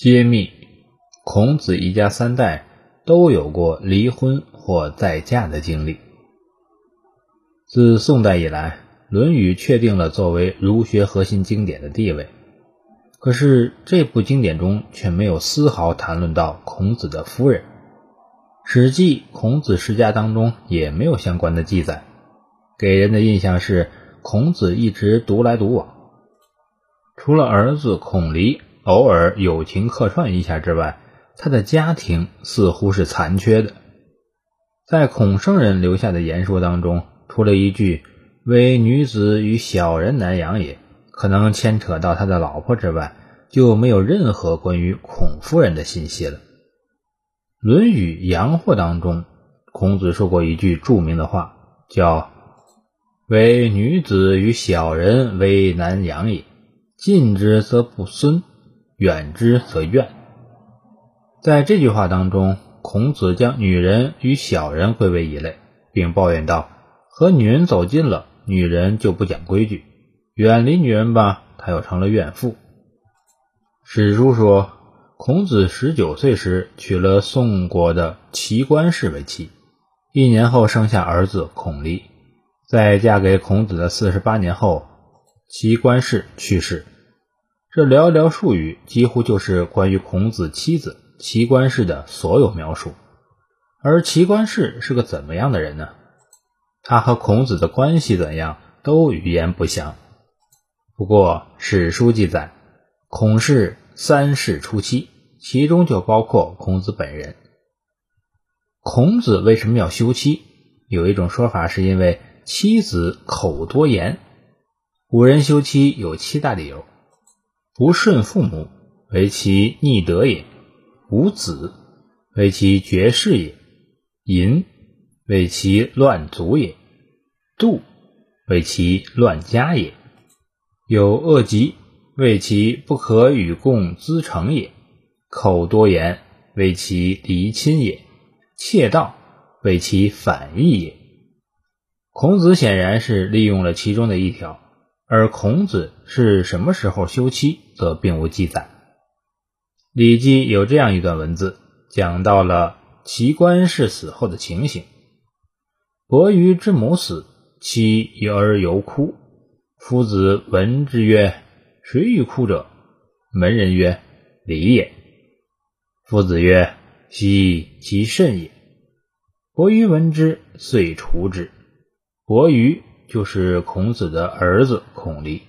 揭秘：孔子一家三代都有过离婚或再嫁的经历。自宋代以来，《论语》确定了作为儒学核心经典的地位。可是这部经典中却没有丝毫谈论到孔子的夫人，《史记·孔子世家》当中也没有相关的记载，给人的印象是孔子一直独来独往，除了儿子孔离。偶尔友情客串一下之外，他的家庭似乎是残缺的。在孔圣人留下的言说当中，除了一句“唯女子与小人难养也”，可能牵扯到他的老婆之外，就没有任何关于孔夫人的信息了。《论语阳货》当中，孔子说过一句著名的话，叫“唯女子与小人为难养也，近之则不孙。”远之则怨。在这句话当中，孔子将女人与小人归为一类，并抱怨道：“和女人走近了，女人就不讲规矩；远离女人吧，她又成了怨妇。”史书说，孔子十九岁时娶了宋国的齐官氏为妻，一年后生下儿子孔离。在嫁给孔子的四十八年后，齐官氏去世。这寥寥数语，几乎就是关于孔子妻子齐观氏的所有描述。而齐观氏是个怎么样的人呢？他和孔子的关系怎样，都语言不详。不过史书记载，孔氏三世初妻，其中就包括孔子本人。孔子为什么要休妻？有一种说法是因为妻子口多言。古人休妻有七大理由。不顺父母，为其逆德也；无子，为其绝世也；淫，为其乱族也；妒，为其乱家也；有恶疾，为其不可与共资成也；口多言，为其离亲也；窃盗，为其反义也。孔子显然是利用了其中的一条。而孔子是什么时候休妻，则并无记载。《礼记》有这样一段文字，讲到了齐观氏死后的情形：伯鱼之母死，妻一而犹哭。夫子闻之曰：“谁欲哭者？”门人曰：“礼也。”夫子曰：“奚其甚也？”伯鱼闻之，遂除之。伯鱼。就是孔子的儿子孔离，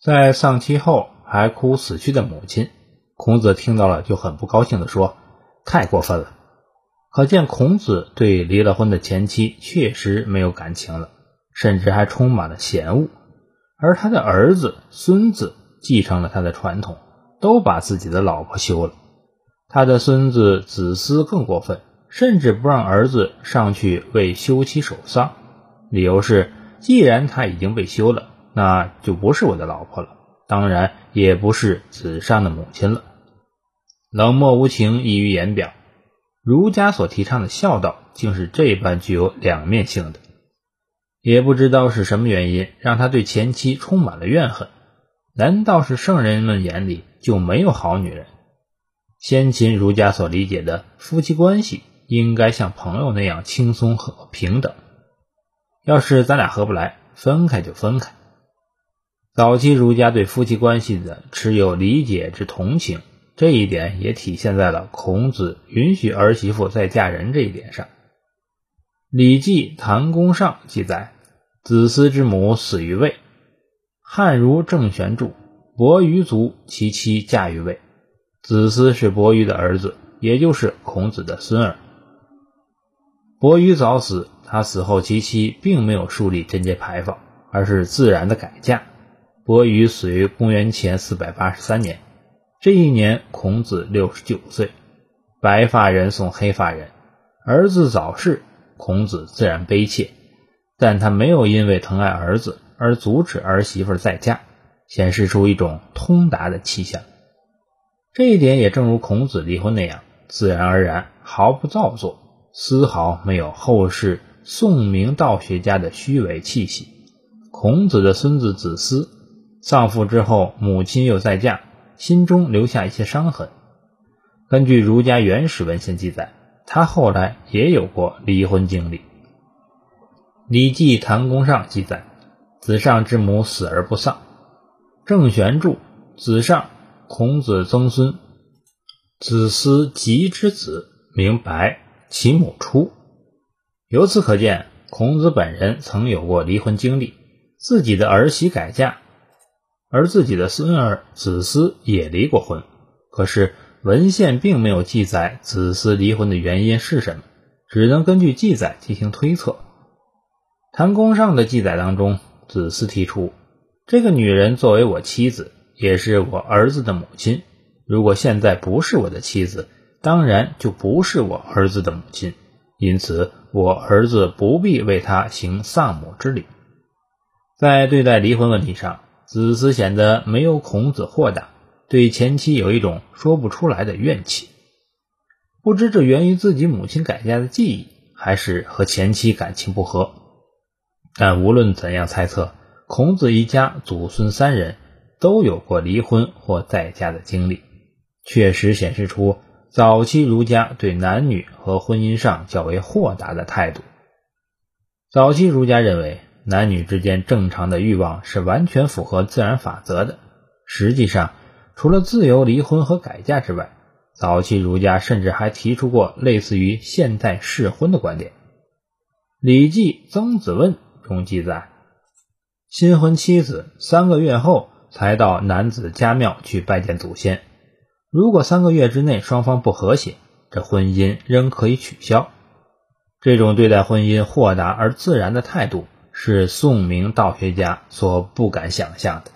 在丧妻后还哭死去的母亲。孔子听到了就很不高兴地说：“太过分了！”可见孔子对离了婚的前妻确实没有感情了，甚至还充满了嫌恶。而他的儿子、孙子继承了他的传统，都把自己的老婆休了。他的孙子子思更过分，甚至不让儿子上去为休妻守丧。理由是，既然她已经被休了，那就不是我的老婆了，当然也不是子善的母亲了。冷漠无情溢于言表，儒家所提倡的孝道，竟是这般具有两面性的。也不知道是什么原因，让他对前妻充满了怨恨。难道是圣人们眼里就没有好女人？先秦儒家所理解的夫妻关系，应该像朋友那样轻松和平等。要是咱俩合不来，分开就分开。早期儒家对夫妻关系的持有理解之同情，这一点也体现在了孔子允许儿媳妇再嫁人这一点上。《礼记·谭公上》记载：“子思之母死于魏。”汉儒郑玄注：“伯鱼族其妻嫁于魏。”子思是伯鱼的儿子，也就是孔子的孙儿。伯鱼早死。他死后，其妻并没有树立贞节牌坊，而是自然的改嫁。伯鱼死于公元前四百八十三年，这一年孔子六十九岁。白发人送黑发人，儿子早逝，孔子自然悲切，但他没有因为疼爱儿子而阻止儿媳妇再嫁，显示出一种通达的气象。这一点也正如孔子离婚那样，自然而然，毫不造作，丝毫没有后世。宋明道学家的虚伪气息。孔子的孙子子思丧父之后，母亲又再嫁，心中留下一些伤痕。根据儒家原始文献记载，他后来也有过离婚经历。《礼记·谭公上》记载：“子上之母死而不丧。”郑玄注：“子上，孔子曾孙，子思及之子，名白，其母出。”由此可见，孔子本人曾有过离婚经历，自己的儿媳改嫁，而自己的孙儿子思也离过婚。可是文献并没有记载子思离婚的原因是什么，只能根据记载进行推测。谈公上的记载当中，子思提出，这个女人作为我妻子，也是我儿子的母亲。如果现在不是我的妻子，当然就不是我儿子的母亲。因此，我儿子不必为他行丧母之礼。在对待离婚问题上，子思显得没有孔子豁达，对前妻有一种说不出来的怨气。不知这源于自己母亲改嫁的记忆，还是和前妻感情不和。但无论怎样猜测，孔子一家祖孙三人都有过离婚或在家的经历，确实显示出早期儒家对男女和婚姻上较为豁达的态度。早期儒家认为，男女之间正常的欲望是完全符合自然法则的。实际上，除了自由离婚和改嫁之外，早期儒家甚至还提出过类似于现代试婚的观点。《礼记·曾子问》。中记载，新婚妻子三个月后才到男子家庙去拜见祖先。如果三个月之内双方不和谐，这婚姻仍可以取消。这种对待婚姻豁达而自然的态度，是宋明道学家所不敢想象的。